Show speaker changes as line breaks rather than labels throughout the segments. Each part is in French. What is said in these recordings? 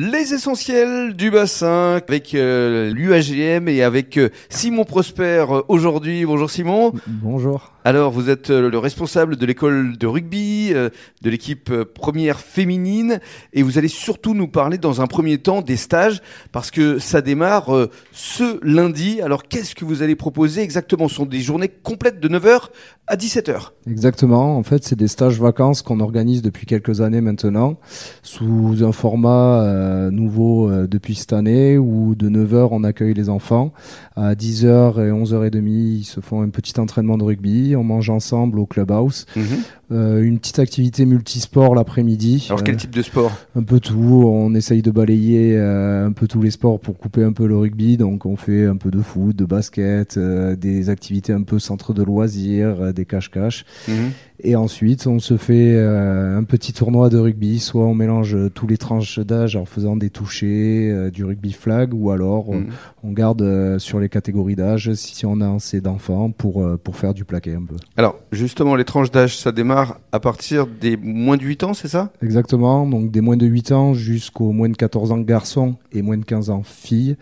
Les essentiels du bassin avec euh, l'UAGM et avec euh, Simon Prosper euh, aujourd'hui. Bonjour Simon.
Bonjour.
Alors vous êtes euh, le responsable de l'école de rugby, euh, de l'équipe euh, première féminine et vous allez surtout nous parler dans un premier temps des stages parce que ça démarre ce lundi. Alors qu'est-ce que vous allez proposer exactement? Ce sont des journées complètes de 9h à 17h.
Exactement. En fait, c'est des stages vacances qu'on organise depuis quelques années maintenant, sous un format nouveau depuis cette année où de 9h on accueille les enfants. À 10h et 11h30, ils se font un petit entraînement de rugby. On mange ensemble au clubhouse. Euh, une petite activité multisport l'après-midi.
Alors quel
Euh,
type de sport?
Un peu tout. On essaye de balayer euh, un peu tous les sports pour couper un peu le rugby. Donc on fait un peu de foot, de basket, des activités un peu centre de loisirs, des cache-cache.
Mhm.
Et ensuite, on se fait un petit tournoi de rugby. Soit on mélange tous les tranches d'âge en faisant des touchés, du rugby flag, ou alors on,
Mhm.
on garde sur les catégories d'âge si on a assez d'enfants pour, pour faire du plaqué un peu.
Alors justement les tranches d'âge ça démarre à partir des moins de 8 ans c'est ça?
Exactement, donc des moins de 8 ans jusqu'aux moins de 14 ans garçons et moins de 15 ans filles.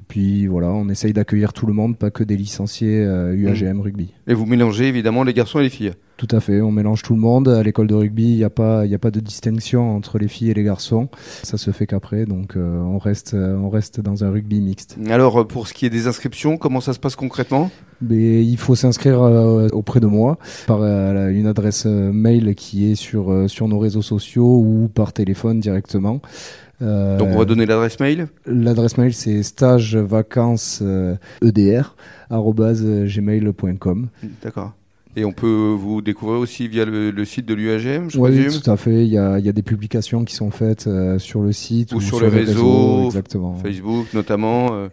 Et puis voilà, on essaye d'accueillir tout le monde, pas que des licenciés euh, UAGM rugby.
Et vous mélangez évidemment les garçons et les filles?
Tout à fait, on mélange tout le monde. À l'école de rugby, il n'y a, pas- y a pas de distinction entre les filles et les garçons. Ça se fait qu'après, donc euh, on, reste, euh, on reste dans un rugby mixte.
Alors pour ce qui est des inscriptions, comment ça se passe concrètement?
Mais il faut s'inscrire euh, auprès de moi par euh, une adresse euh, mail qui est sur, sur nos réseaux sociaux ou par téléphone directement.
Donc on va donner l'adresse mail?
L'adresse mail c'est stage vacances edr arobase gmail.com.
D'accord. Et on peut vous découvrir aussi via le, le site de l'UAGM, je
Oui, tout à fait. Il y a, il y a des publications qui sont faites euh, sur le site
Ou sur les réseaux,
réseaux, exactement.
Facebook notamment. euh.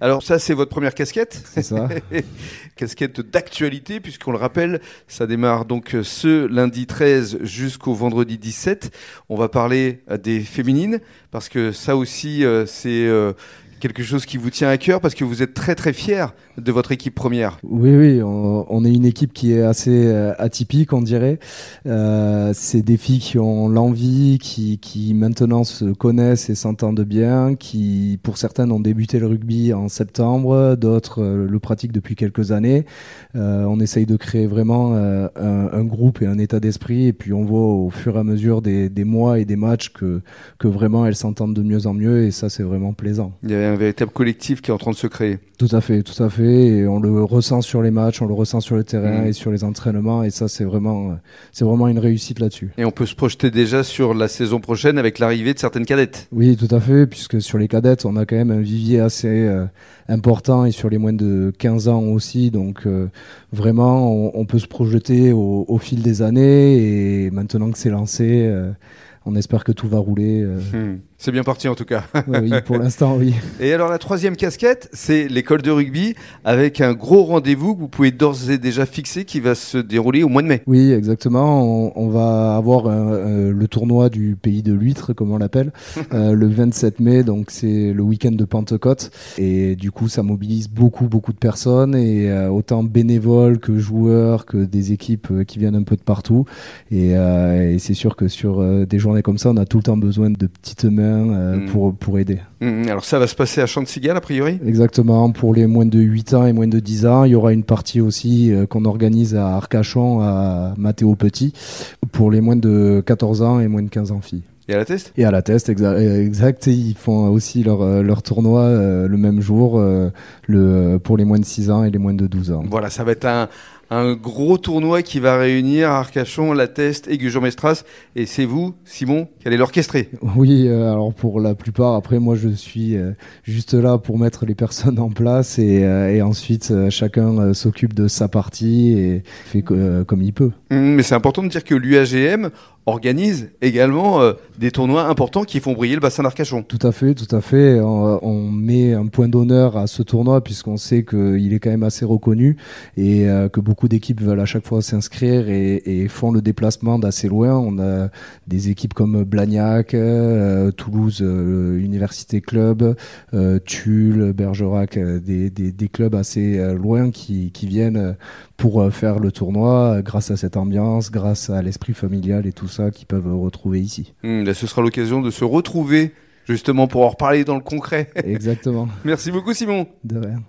Alors ça c'est votre première casquette
C'est ça.
casquette d'actualité, puisqu'on le rappelle, ça démarre donc euh, ce lundi 13 jusqu'au vendredi 17. On va parler des féminines, parce que ça aussi, euh, c'est quelque chose qui vous tient à cœur, parce que vous êtes très très fiers de votre équipe première.
Oui, oui, on, on est une équipe qui est assez euh, atypique, on dirait. Euh, c'est des filles qui ont l'envie, qui, qui maintenant se connaissent et s'entendent bien, qui pour certaines ont débuté le rugby en septembre, d'autres euh, le pratiquent depuis quelques années. Euh, on essaye de créer vraiment euh, un, un groupe et un état d'esprit, et puis on voit au fur et à mesure des, des mois et des matchs que, que vraiment elles s'entendent de mieux en mieux, et ça c'est vraiment plaisant.
Il y a un véritable collectif qui est en train de se créer.
Tout à fait, tout à fait. Et on le ressent sur les matchs, on le ressent sur le terrain
Mhm.
et sur les entraînements. Et ça, c'est vraiment, c'est vraiment une réussite là-dessus.
Et on peut se projeter déjà sur la saison prochaine avec l'arrivée de certaines cadettes.
Oui, tout à fait, puisque sur les cadettes, on a quand même un vivier assez euh, important et sur les moins de 15 ans aussi. Donc, euh, vraiment, on, on peut se projeter au, au fil des années. Et maintenant que c'est lancé, euh, on espère que tout va rouler. euh.
C'est bien parti en tout cas.
Oui, pour l'instant, oui.
Et alors la troisième casquette, c'est l'école de rugby avec un gros rendez-vous que vous pouvez d'ores et déjà fixer qui va se dérouler au mois de mai.
Oui, exactement. On, on va avoir un- euh, le tournoi du pays de l'huître, comme on l'appelle, euh, le 27 mai. Donc c'est le week-end de Pentecôte. Et du coup, ça mobilise beaucoup, beaucoup de personnes et euh, autant bénévoles que joueurs, que des équipes euh, qui viennent un peu de partout. Et, euh, et c'est sûr que sur euh, des journées comme ça, on a tout le temps besoin de petites mains euh,
Mm.
pour pour aider.
Hmm, Alors ça va se passer à Chantigal a priori?
Exactement, pour les moins de 8 ans et moins de 10 ans, il y aura une partie aussi euh, qu'on organise à Arcachon, à Mathéo Petit, pour les moins de 14 ans et moins de 15 ans filles.
et à la test?
Et à la test, exa- exact, et ils font aussi leur, euh, leur tournoi euh, le même jour, euh, le, pour les moins de 6 ans et les moins de 12 ans.
Voilà, ça va être un, un gros tournoi qui va réunir Arcachon, La Teste et Gujan-Mestras. Et c'est vous, Simon, qui allez l'orchestrer.
Oui, euh, alors pour la plupart, après moi je suis euh, juste là pour mettre les personnes en place et, euh, et ensuite chacun s'occupe de sa partie et fait co- comme il peut.
Hmm, Mais c'est important de dire que l'UAGM organise également euh, des tournois importants qui font briller le bassin d'Arcachon.
Tout à fait, tout à fait. On, on met un point d'honneur à ce tournoi puisqu'on sait qu'il est quand même assez reconnu et euh, que beaucoup d'équipes veulent à chaque fois s'inscrire et, et font le déplacement d'assez loin. On a des équipes comme Blagnac, euh, Toulouse euh, Université Club, euh, Tulle, Bergerac, des, des, des clubs assez loin qui, qui viennent pour faire le tournoi grâce à cette ambiance, grâce à l'esprit familial et tout ça qu'ils peuvent retrouver ici.
Hmm, là, ce sera l'occasion de se retrouver justement pour en reparler dans le concret.
Exactement.
Merci beaucoup Simon.
De rien.